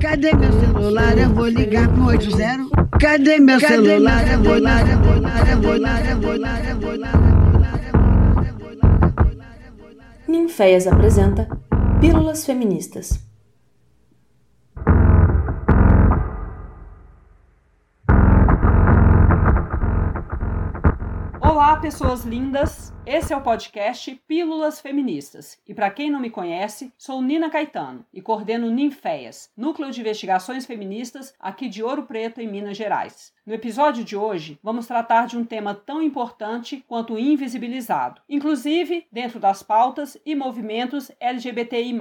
Cadê meu celular? Eu vou ligar pro 80. Cadê meu celular? Eu vou ligar, eu vou ligar, eu vou ligar, eu vou ligar, eu vou ligar. Ninféias apresenta Pílulas Feministas. Pessoas lindas! Esse é o podcast Pílulas Feministas. E para quem não me conhece, sou Nina Caetano e coordeno Ninféias, Núcleo de Investigações Feministas aqui de Ouro Preto, em Minas Gerais. No episódio de hoje, vamos tratar de um tema tão importante quanto invisibilizado, inclusive dentro das pautas e movimentos LGBTI,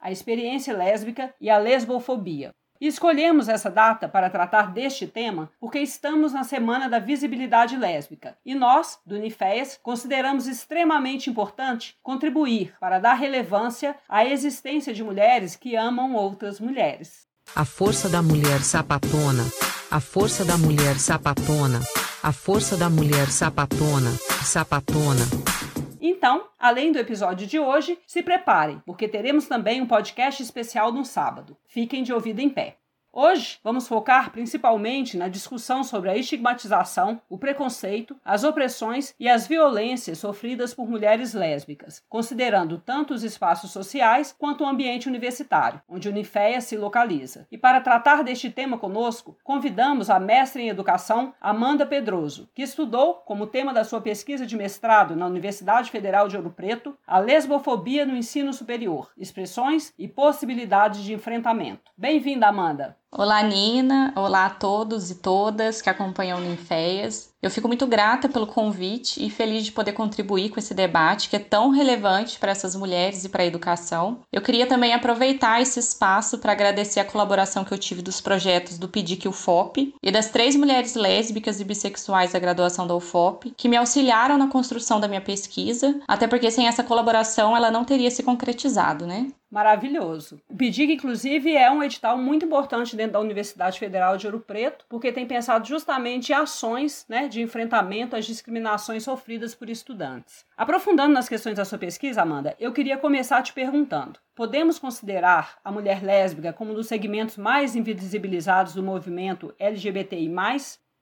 a experiência lésbica e a lesbofobia. E escolhemos essa data para tratar deste tema porque estamos na Semana da Visibilidade Lésbica e nós, do Uniféias, consideramos extremamente importante contribuir para dar relevância à existência de mulheres que amam outras mulheres. A força da mulher sapatona, a força da mulher sapatona, a força da mulher sapatona, sapatona. Então, além do episódio de hoje, se preparem, porque teremos também um podcast especial no sábado. Fiquem de ouvido em pé. Hoje vamos focar principalmente na discussão sobre a estigmatização, o preconceito, as opressões e as violências sofridas por mulheres lésbicas, considerando tanto os espaços sociais quanto o ambiente universitário, onde a Uniféia se localiza. E para tratar deste tema conosco, convidamos a mestre em educação Amanda Pedroso, que estudou como tema da sua pesquisa de mestrado na Universidade Federal de Ouro Preto a lesbofobia no ensino superior, expressões e possibilidades de enfrentamento. Bem-vinda, Amanda! Olá, Nina. Olá a todos e todas que acompanham Ninféias. Eu fico muito grata pelo convite e feliz de poder contribuir com esse debate que é tão relevante para essas mulheres e para a educação. Eu queria também aproveitar esse espaço para agradecer a colaboração que eu tive dos projetos do PIDIC UFOP e das três mulheres lésbicas e bissexuais da graduação da UFOP, que me auxiliaram na construção da minha pesquisa, até porque sem essa colaboração ela não teria se concretizado, né? Maravilhoso. O PIDIC, inclusive, é um edital muito importante dentro da Universidade Federal de Ouro Preto, porque tem pensado justamente em ações né, de enfrentamento às discriminações sofridas por estudantes. Aprofundando nas questões da sua pesquisa, Amanda, eu queria começar te perguntando: podemos considerar a mulher lésbica como um dos segmentos mais invisibilizados do movimento LGBTI?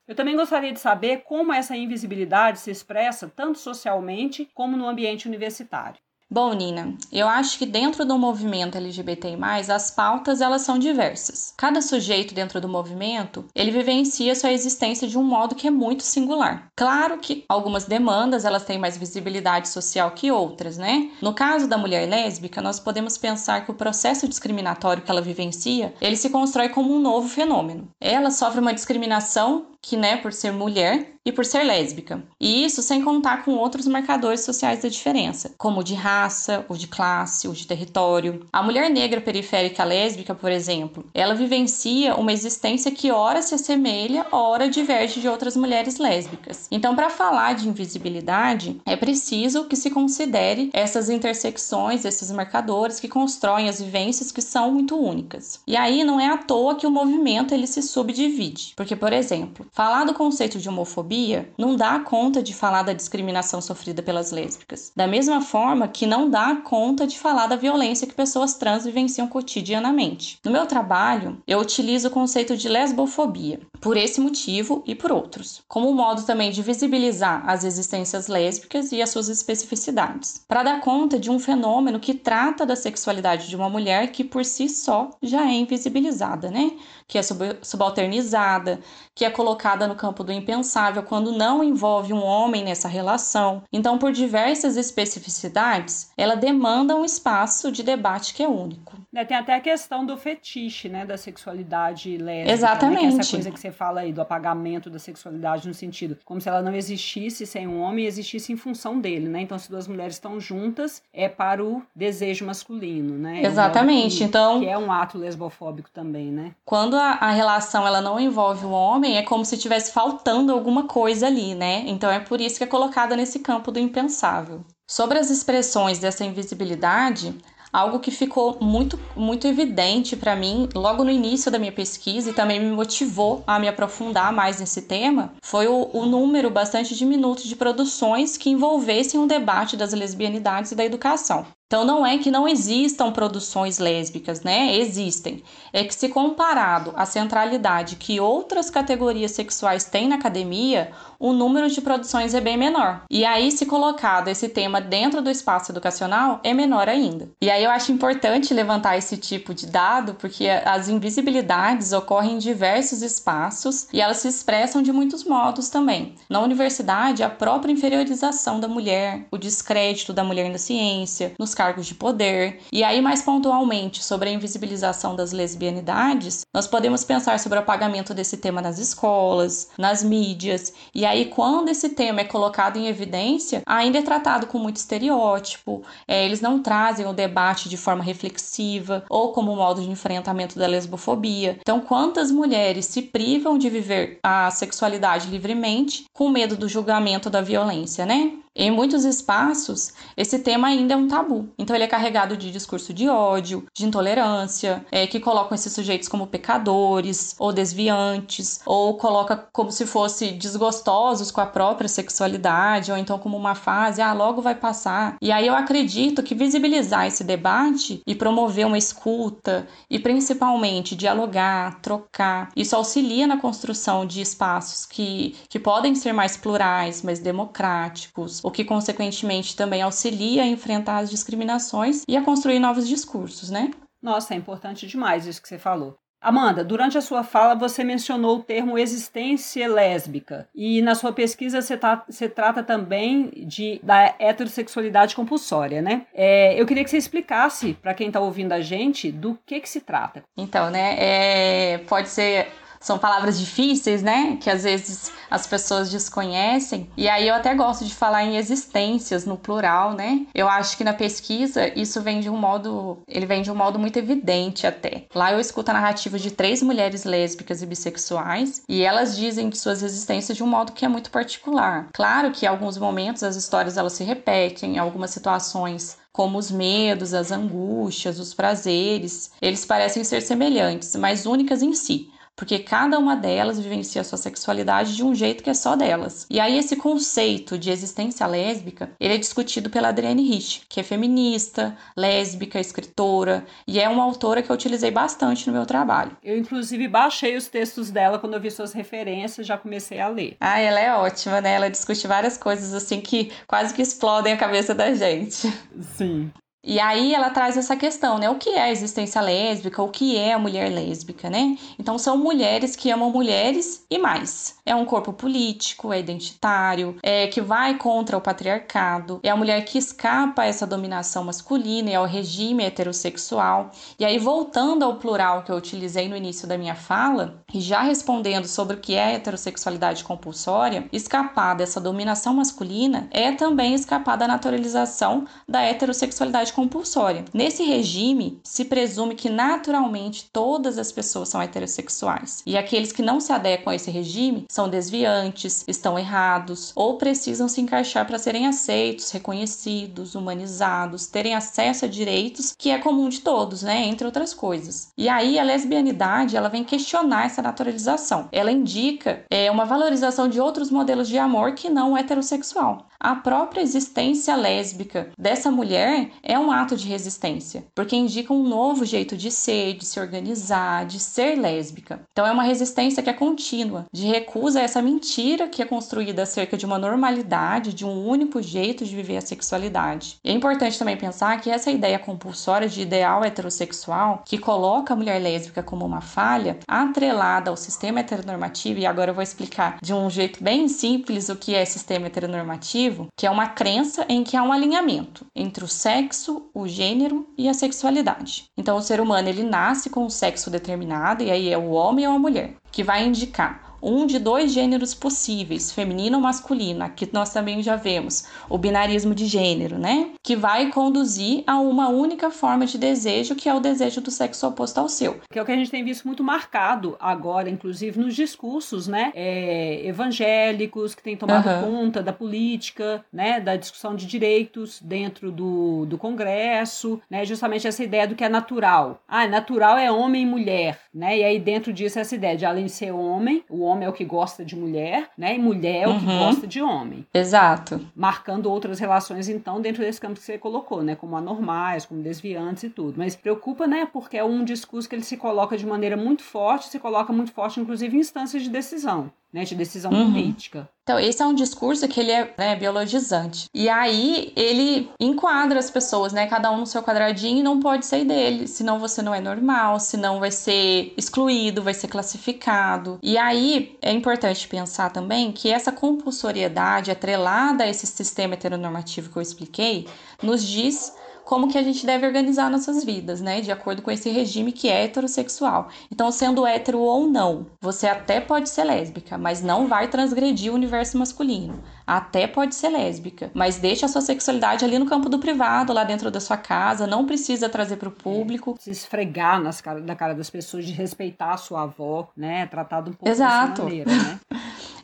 Eu também gostaria de saber como essa invisibilidade se expressa tanto socialmente como no ambiente universitário. Bom, Nina, eu acho que dentro do movimento LGBTI+, as pautas elas são diversas. Cada sujeito dentro do movimento, ele vivencia sua existência de um modo que é muito singular. Claro que algumas demandas elas têm mais visibilidade social que outras, né? No caso da mulher lésbica, nós podemos pensar que o processo discriminatório que ela vivencia, ele se constrói como um novo fenômeno. Ela sofre uma discriminação que, né, por ser mulher e por ser lésbica. E isso sem contar com outros marcadores sociais da diferença, como o de raça, o de classe, o de território. A mulher negra periférica lésbica, por exemplo, ela vivencia uma existência que ora se assemelha, ora diverge de outras mulheres lésbicas. Então, para falar de invisibilidade, é preciso que se considere essas intersecções, esses marcadores que constroem as vivências que são muito únicas. E aí não é à toa que o movimento ele se subdivide, porque por exemplo, Falar do conceito de homofobia não dá conta de falar da discriminação sofrida pelas lésbicas, da mesma forma que não dá conta de falar da violência que pessoas trans vivenciam cotidianamente. No meu trabalho, eu utilizo o conceito de lesbofobia, por esse motivo e por outros, como um modo também de visibilizar as existências lésbicas e as suas especificidades, para dar conta de um fenômeno que trata da sexualidade de uma mulher que por si só já é invisibilizada, né? Que é subalternizada, que é colocada colocada no campo do impensável quando não envolve um homem nessa relação. Então, por diversas especificidades, ela demanda um espaço de debate que é único. É, tem até a questão do fetiche, né, da sexualidade lésbica. Exatamente. Né, é essa coisa que você fala aí, do apagamento da sexualidade no sentido, como se ela não existisse sem um homem e existisse em função dele, né? Então, se duas mulheres estão juntas, é para o desejo masculino, né? Exatamente. Que, então, que é um ato lesbofóbico também, né? Quando a, a relação ela não envolve o homem, é como se estivesse faltando alguma coisa ali, né? Então, é por isso que é colocada nesse campo do impensável. Sobre as expressões dessa invisibilidade, algo que ficou muito, muito evidente para mim logo no início da minha pesquisa e também me motivou a me aprofundar mais nesse tema foi o, o número bastante diminuto de produções que envolvessem um debate das lesbianidades e da educação. Então não é que não existam produções lésbicas, né? Existem. É que se comparado à centralidade que outras categorias sexuais têm na academia, o número de produções é bem menor. E aí, se colocado esse tema dentro do espaço educacional, é menor ainda. E aí eu acho importante levantar esse tipo de dado, porque as invisibilidades ocorrem em diversos espaços e elas se expressam de muitos modos também. Na universidade, a própria inferiorização da mulher, o descrédito da mulher na ciência, nos cargos de poder. E aí, mais pontualmente, sobre a invisibilização das lesbianidades, nós podemos pensar sobre o apagamento desse tema nas escolas, nas mídias. E aí, quando esse tema é colocado em evidência, ainda é tratado com muito estereótipo, é, eles não trazem o debate de forma reflexiva ou como modo de enfrentamento da lesbofobia. Então, quantas mulheres se privam de viver a sexualidade livremente com medo do julgamento da violência, né? Em muitos espaços, esse tema ainda é um tabu. Então, ele é carregado de discurso de ódio, de intolerância, é, que colocam esses sujeitos como pecadores ou desviantes, ou coloca como se fossem desgostosos com a própria sexualidade, ou então como uma fase, ah, logo vai passar. E aí eu acredito que visibilizar esse debate e promover uma escuta e principalmente dialogar, trocar, isso auxilia na construção de espaços que, que podem ser mais plurais, mais democráticos o que consequentemente também auxilia a enfrentar as discriminações e a construir novos discursos, né? Nossa, é importante demais isso que você falou. Amanda, durante a sua fala você mencionou o termo existência lésbica e na sua pesquisa você, tá, você trata também de, da heterossexualidade compulsória, né? É, eu queria que você explicasse para quem está ouvindo a gente do que, que se trata. Então, né, é, pode ser são palavras difíceis, né? Que às vezes as pessoas desconhecem. E aí eu até gosto de falar em existências no plural, né? Eu acho que na pesquisa isso vem de um modo, ele vem de um modo muito evidente até. Lá eu escuto a narrativa de três mulheres lésbicas e bissexuais e elas dizem de suas existências de um modo que é muito particular. Claro que em alguns momentos as histórias elas se repetem, em algumas situações como os medos, as angústias, os prazeres, eles parecem ser semelhantes, mas únicas em si porque cada uma delas vivencia a sua sexualidade de um jeito que é só delas. E aí esse conceito de existência lésbica, ele é discutido pela Adrienne Rich, que é feminista, lésbica, escritora, e é uma autora que eu utilizei bastante no meu trabalho. Eu inclusive baixei os textos dela quando eu vi suas referências, já comecei a ler. Ah, ela é ótima, né? Ela discute várias coisas assim que quase que explodem a cabeça da gente. Sim. E aí ela traz essa questão, né? O que é a existência lésbica? O que é a mulher lésbica, né? Então são mulheres que amam mulheres e mais. É um corpo político, é identitário, é que vai contra o patriarcado, é a mulher que escapa a essa dominação masculina e ao regime heterossexual. E aí voltando ao plural que eu utilizei no início da minha fala, e já respondendo sobre o que é heterossexualidade compulsória, escapar dessa dominação masculina é também escapar da naturalização da heterossexualidade compulsória. Nesse regime, se presume que naturalmente todas as pessoas são heterossexuais e aqueles que não se adequam a esse regime são desviantes, estão errados ou precisam se encaixar para serem aceitos, reconhecidos, humanizados, terem acesso a direitos que é comum de todos, né, entre outras coisas. E aí a lesbianidade, ela vem questionar essa naturalização. Ela indica é, uma valorização de outros modelos de amor que não o heterossexual. A própria existência lésbica dessa mulher é um ato de resistência, porque indica um novo jeito de ser, de se organizar, de ser lésbica. Então é uma resistência que é contínua, de recusa a essa mentira que é construída acerca de uma normalidade, de um único jeito de viver a sexualidade. E é importante também pensar que essa ideia compulsória de ideal heterossexual, que coloca a mulher lésbica como uma falha, atrelada ao sistema heteronormativo, e agora eu vou explicar de um jeito bem simples o que é sistema heteronormativo que é uma crença em que há um alinhamento entre o sexo, o gênero e a sexualidade. Então, o ser humano ele nasce com um sexo determinado, e aí é o homem ou a mulher, que vai indicar um de dois gêneros possíveis, feminino ou masculino, aqui nós também já vemos o binarismo de gênero, né? Que vai conduzir a uma única forma de desejo, que é o desejo do sexo oposto ao seu. Que é o que a gente tem visto muito marcado agora, inclusive nos discursos, né? É, evangélicos que têm tomado uhum. conta da política, né? Da discussão de direitos dentro do, do Congresso, né? Justamente essa ideia do que é natural. Ah, natural é homem e mulher, né? E aí dentro disso essa ideia de além de ser homem, o homem é o que gosta de mulher, né? E mulher é o que Uhum. gosta de homem. Exato. Marcando outras relações, então, dentro desse campo que você colocou, né? Como anormais, como desviantes e tudo. Mas preocupa, né? Porque é um discurso que ele se coloca de maneira muito forte, se coloca muito forte, inclusive, em instâncias de decisão, né? De decisão Uhum. política. Então, esse é um discurso que ele é né, biologizante. E aí, ele enquadra as pessoas, né? Cada um no seu quadradinho e não pode sair dele. Senão você não é normal, senão vai ser excluído, vai ser classificado. E aí, é importante pensar também que essa compulsoriedade atrelada a esse sistema heteronormativo que eu expliquei, nos diz como que a gente deve organizar nossas vidas, né? De acordo com esse regime que é heterossexual. Então, sendo hétero ou não, você até pode ser lésbica, mas não vai transgredir o universo masculino. Até pode ser lésbica, mas deixa a sua sexualidade ali no campo do privado, lá dentro da sua casa, não precisa trazer para o público. Se esfregar nas cara, na cara das pessoas, de respeitar a sua avó, né? Tratado um pouco Exato. dessa maneira, né?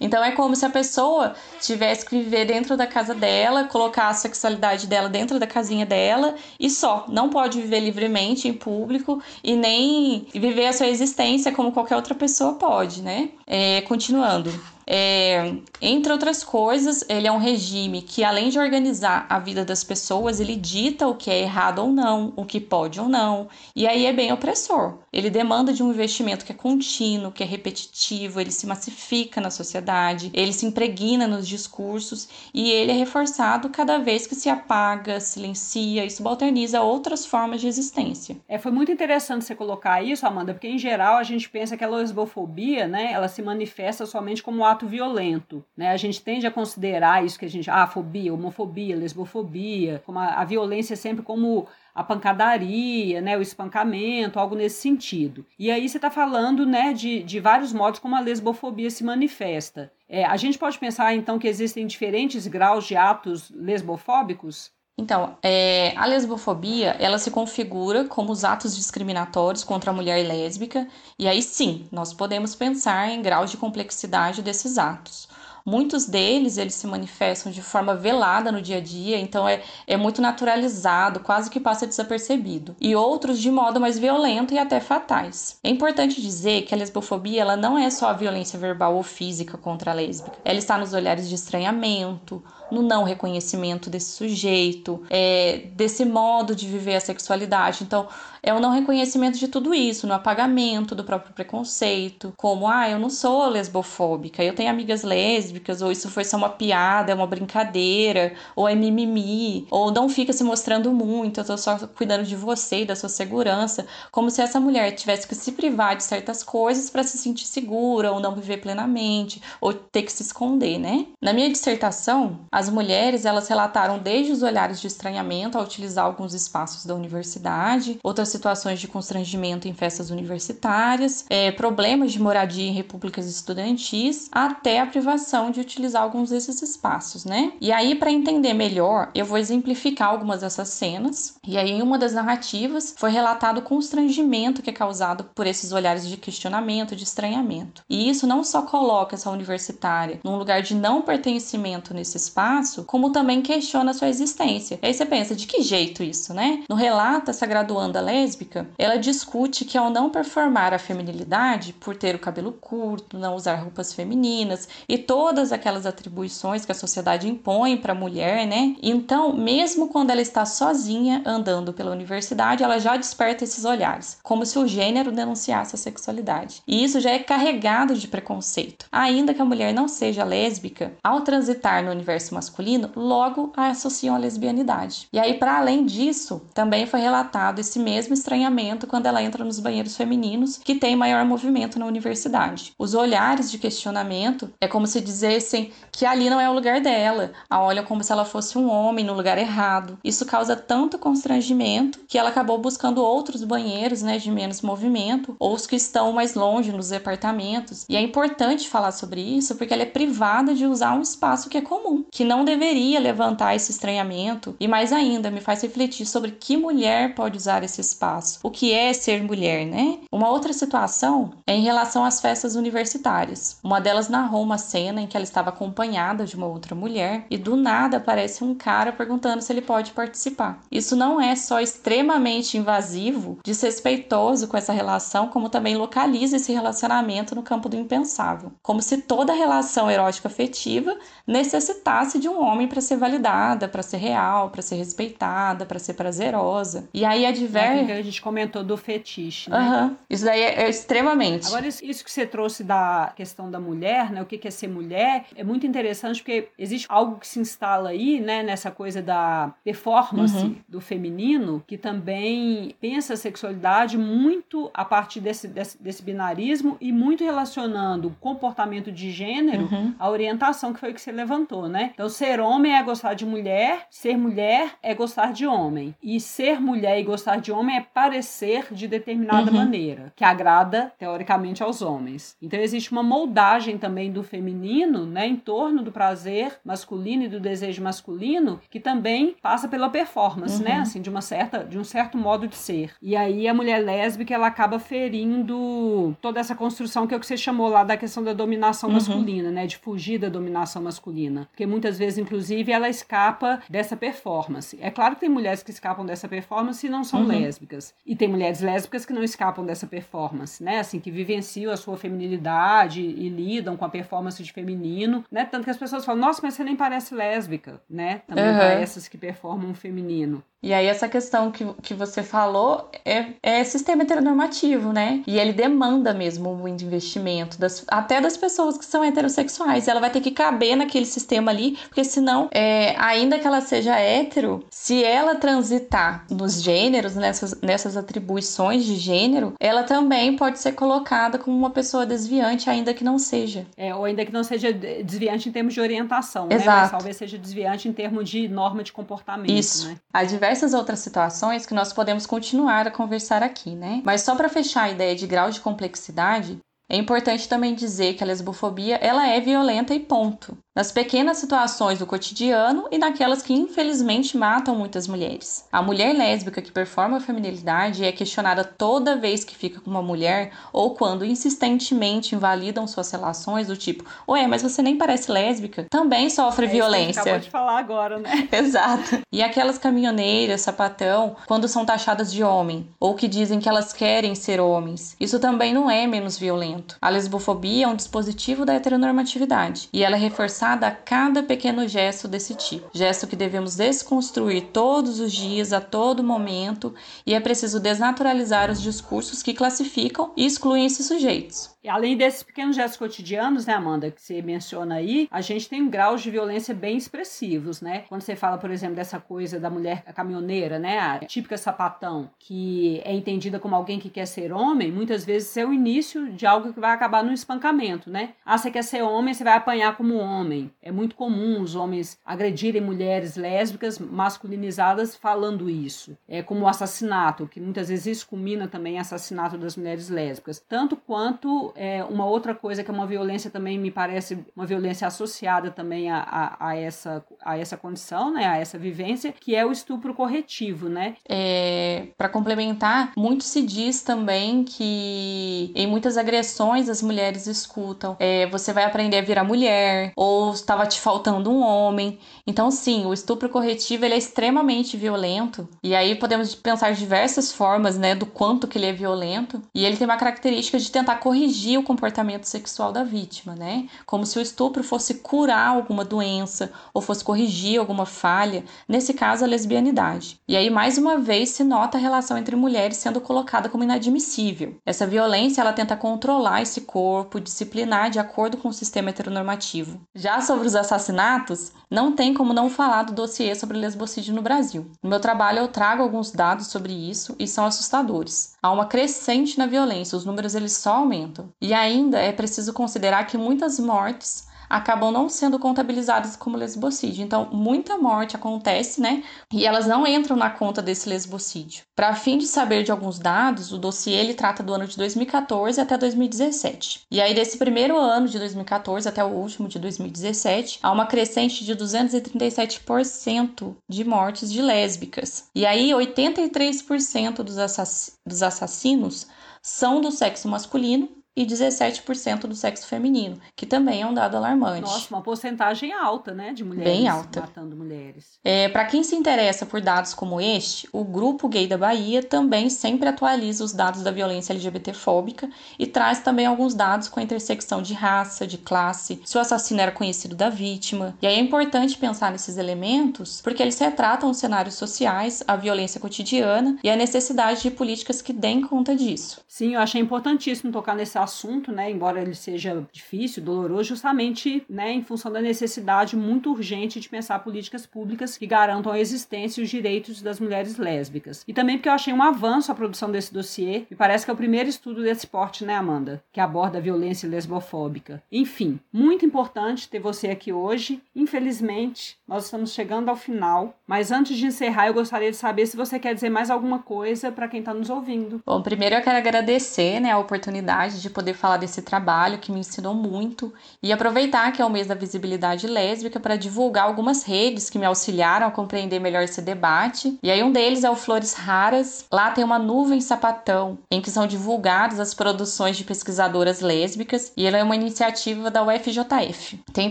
Então é como se a pessoa tivesse que viver dentro da casa dela, colocar a sexualidade dela dentro da casinha dela e só. Não pode viver livremente em público e nem viver a sua existência como qualquer outra pessoa pode, né? É, continuando. É, entre outras coisas, ele é um regime que, além de organizar a vida das pessoas, ele dita o que é errado ou não, o que pode ou não. E aí é bem opressor. Ele demanda de um investimento que é contínuo, que é repetitivo, ele se massifica na sociedade, ele se impregna nos discursos e ele é reforçado cada vez que se apaga, silencia e subalterniza outras formas de existência. É, foi muito interessante você colocar isso, Amanda, porque em geral a gente pensa que a lesbofobia, né, ela se manifesta somente como um ato violento, né? A gente tende a considerar isso que a gente, ah, fobia, homofobia, lesbofobia, como a, a violência sempre como a pancadaria, né, o espancamento, algo nesse sentido. E aí você está falando né, de, de vários modos como a lesbofobia se manifesta. É, a gente pode pensar, então, que existem diferentes graus de atos lesbofóbicos? Então, é, a lesbofobia, ela se configura como os atos discriminatórios contra a mulher lésbica, e aí sim, nós podemos pensar em graus de complexidade desses atos. Muitos deles, eles se manifestam de forma velada no dia a dia, então é, é muito naturalizado, quase que passa desapercebido. E outros de modo mais violento e até fatais. É importante dizer que a lesbofobia, ela não é só a violência verbal ou física contra a lésbica. Ela está nos olhares de estranhamento, no não reconhecimento desse sujeito, é, desse modo de viver a sexualidade. Então, é o não reconhecimento de tudo isso, no apagamento do próprio preconceito, como, ah, eu não sou lesbofóbica, eu tenho amigas lésbicas, ou isso foi só uma piada, é uma brincadeira, ou é mimimi, ou não fica se mostrando muito, eu tô só cuidando de você e da sua segurança, como se essa mulher tivesse que se privar de certas coisas para se sentir segura, ou não viver plenamente, ou ter que se esconder, né? Na minha dissertação, as mulheres, elas relataram desde os olhares de estranhamento ao utilizar alguns espaços da universidade, outras situações de constrangimento em festas universitárias, é, problemas de moradia em repúblicas estudantis, até a privação de utilizar alguns desses espaços, né? E aí, para entender melhor, eu vou exemplificar algumas dessas cenas. E aí, em uma das narrativas, foi relatado o constrangimento que é causado por esses olhares de questionamento, de estranhamento. E isso não só coloca essa universitária num lugar de não pertencimento nesse espaço, como também questiona sua existência. Aí você pensa, de que jeito isso, né? No relato, essa graduanda lésbica, ela discute que ao não performar a feminilidade, por ter o cabelo curto, não usar roupas femininas e todas aquelas atribuições que a sociedade impõe para a mulher, né? Então, mesmo quando ela está sozinha andando pela universidade, ela já desperta esses olhares, como se o gênero denunciasse a sexualidade. E isso já é carregado de preconceito. Ainda que a mulher não seja lésbica, ao transitar no universo masculino, logo a associam à lesbianidade. E aí, para além disso, também foi relatado esse mesmo estranhamento quando ela entra nos banheiros femininos, que tem maior movimento na universidade. Os olhares de questionamento é como se dissessem que ali não é o lugar dela, a olham como se ela fosse um homem no lugar errado. Isso causa tanto constrangimento que ela acabou buscando outros banheiros, né, de menos movimento, ou os que estão mais longe nos departamentos. E é importante falar sobre isso porque ela é privada de usar um espaço que é comum, que não deveria levantar esse estranhamento. E mais ainda, me faz refletir sobre que mulher pode usar esse espaço, o que é ser mulher, né? Uma outra situação é em relação às festas universitárias. Uma delas narrou uma cena em que ela estava acompanhada de uma outra mulher e do nada aparece um cara perguntando se ele pode participar. Isso não é só extremamente invasivo, desrespeitoso com essa relação, como também localiza esse relacionamento no campo do impensável, como se toda relação erótica afetiva necessitasse de um homem para ser validada, para ser real, para ser respeitada, para ser prazerosa. E aí a diver... É a gente comentou do fetiche, né? Uhum. Isso daí é, é extremamente. Agora, isso, isso, que você trouxe da questão da mulher, né? O que é ser mulher, é muito interessante porque existe algo que se instala aí, né? Nessa coisa da performance uhum. do feminino, que também pensa a sexualidade muito a partir desse, desse, desse binarismo e muito relacionando o comportamento de gênero uhum. à orientação, que foi o que você levantou, né? Então, ser homem é gostar de mulher, ser mulher é gostar de homem. E ser mulher e gostar de homem é parecer de determinada uhum. maneira, que agrada, teoricamente, aos homens. Então, existe uma moldagem também do feminino, né, em torno do prazer masculino e do desejo masculino, que também passa pela performance, né, uhum. né, assim, de uma certa, de um certo modo de ser. E aí a mulher lésbica, ela acaba ferindo toda essa construção que é o que você chamou lá da questão da dominação uhum. masculina, né, de fugir da dominação masculina, porque muitas vezes, inclusive, ela escapa dessa performance. É claro que tem mulheres que escapam dessa performance e não são uhum. lésbicas, e tem mulheres lésbicas que não escapam dessa performance, né, assim, que vivenciam a sua feminilidade e lidam com a performance de feminino, né? Tanto que as pessoas falam, nossa, mas você nem parece lésbica, né? Também uhum. para essas que performam feminino. E aí, essa questão que, que você falou é, é sistema heteronormativo, né? E ele demanda mesmo muito investimento, das, até das pessoas que são heterossexuais. Ela vai ter que caber naquele sistema ali, porque senão, é, ainda que ela seja hétero, se ela transitar nos gêneros, nessas, nessas atribuições de gênero, ela também pode ser colocada como uma pessoa desviante, ainda que não seja. É, ou ainda que não seja desviante em termos de orientação, Exato. né? Mas talvez seja desviante em termos de norma de comportamento, Isso. né? Há diversas outras situações que nós podemos continuar a conversar aqui, né? Mas só para fechar a ideia de grau de complexidade, é importante também dizer que a lesbofobia ela é violenta e ponto nas pequenas situações do cotidiano e naquelas que infelizmente matam muitas mulheres. A mulher lésbica que performa a feminilidade é questionada toda vez que fica com uma mulher ou quando insistentemente invalidam suas relações do tipo, ué, mas você nem parece lésbica, também sofre é violência. Que de falar agora, né? Exato. E aquelas caminhoneiras, sapatão, quando são taxadas de homem ou que dizem que elas querem ser homens, isso também não é menos violento. A lesbofobia é um dispositivo da heteronormatividade e ela é reforçada a cada pequeno gesto desse tipo. Gesto que devemos desconstruir todos os dias, a todo momento, e é preciso desnaturalizar os discursos que classificam e excluem esses sujeitos. E além desses pequenos gestos cotidianos, né, Amanda, que você menciona aí, a gente tem graus de violência bem expressivos, né? Quando você fala, por exemplo, dessa coisa da mulher caminhoneira, né, a típica sapatão, que é entendida como alguém que quer ser homem, muitas vezes é o início de algo que vai acabar no espancamento, né? Ah, você quer ser homem, você vai apanhar como homem. É muito comum os homens agredirem mulheres lésbicas masculinizadas falando isso. É como o assassinato, que muitas vezes isso culmina também assassinato das mulheres lésbicas. Tanto quanto é, uma outra coisa que é uma violência também me parece uma violência associada também a, a, a, essa, a essa condição, né, a essa vivência, que é o estupro corretivo, né? É, Para complementar, muito se diz também que em muitas agressões as mulheres escutam, é, você vai aprender a virar mulher, ou estava te faltando um homem. Então, sim, o estupro corretivo ele é extremamente violento. E aí podemos pensar diversas formas, né, do quanto que ele é violento. E ele tem uma característica de tentar corrigir o comportamento sexual da vítima, né? Como se o estupro fosse curar alguma doença ou fosse corrigir alguma falha, nesse caso a lesbianidade. E aí mais uma vez se nota a relação entre mulheres sendo colocada como inadmissível. Essa violência ela tenta controlar esse corpo, disciplinar de acordo com o sistema heteronormativo. Já sobre os assassinatos, não tem como não falar do dossiê sobre lesbocídio no Brasil. No meu trabalho eu trago alguns dados sobre isso e são assustadores. Há uma crescente na violência, os números eles só aumentam. E ainda é preciso considerar que muitas mortes acabam não sendo contabilizadas como lesbocídio. Então, muita morte acontece, né? E elas não entram na conta desse lesbocídio. Para fim de saber de alguns dados, o dossiê ele trata do ano de 2014 até 2017. E aí desse primeiro ano de 2014 até o último de 2017, há uma crescente de 237% de mortes de lésbicas. E aí 83% dos, assass dos assassinos são do sexo masculino e 17% do sexo feminino, que também é um dado alarmante. Nossa, uma porcentagem alta, né, de mulheres Bem alta. matando mulheres. É, Para quem se interessa por dados como este, o Grupo Gay da Bahia também sempre atualiza os dados da violência LGBTfóbica e traz também alguns dados com a intersecção de raça, de classe, se o assassino era conhecido da vítima. E aí é importante pensar nesses elementos porque eles retratam os cenários sociais, a violência cotidiana e a necessidade de políticas que deem conta disso. Sim, eu achei importantíssimo tocar nesse assunto, né, embora ele seja difícil, doloroso, justamente, né, em função da necessidade muito urgente de pensar políticas públicas que garantam a existência e os direitos das mulheres lésbicas. E também porque eu achei um avanço a produção desse dossiê, e parece que é o primeiro estudo desse porte, né, Amanda, que aborda a violência lesbofóbica. Enfim, muito importante ter você aqui hoje. Infelizmente, nós estamos chegando ao final, mas antes de encerrar, eu gostaria de saber se você quer dizer mais alguma coisa para quem está nos ouvindo. Bom, primeiro eu quero agradecer né, a oportunidade de poder falar desse trabalho que me ensinou muito e aproveitar que é o mês da visibilidade lésbica para divulgar algumas redes que me auxiliaram a compreender melhor esse debate. E aí um deles é o Flores Raras. Lá tem uma nuvem sapatão em que são divulgadas as produções de pesquisadoras lésbicas e ela é uma iniciativa da UFJF. Tem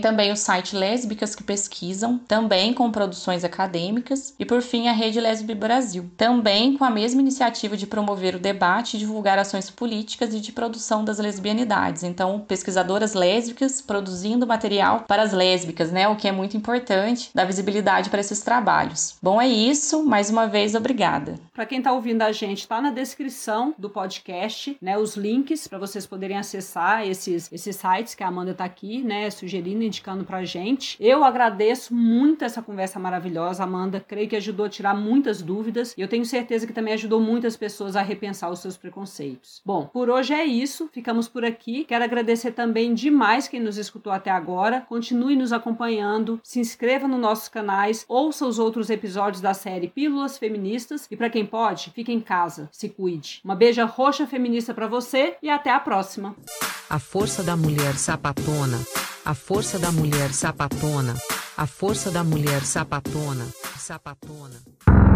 também o site Lésbicas que Pesquisam, também com produções acadêmicas, e por fim a Rede Lesbi Brasil, também com a mesma iniciativa de promover o debate e divulgar ações políticas e de produção das lesbianidades. Então, pesquisadoras lésbicas produzindo material para as lésbicas, né? O que é muito importante, dar visibilidade para esses trabalhos. Bom, é isso. Mais uma vez, obrigada. Para quem está ouvindo a gente, está na descrição do podcast, né? Os links para vocês poderem acessar esses, esses sites que a Amanda está aqui, né? Sugerindo, indicando para gente. Eu agradeço muito essa conversa maravilhosa, Amanda. Creio que ajudou a tirar muitas dúvidas e eu tenho certeza que também ajudou muitas pessoas a repensar os seus preconceitos. Bom, por hoje é isso. Ficamos por aqui. Quero agradecer também demais quem nos escutou até agora. Continue nos acompanhando, se inscreva nos nossos canais, ouça os outros episódios da série Pílulas Feministas e para quem pode, fique em casa, se cuide. Uma beija roxa feminista para você e até a próxima. A força da mulher sapatona. A força da mulher sapatona. A força da mulher sapatona. Sapatona.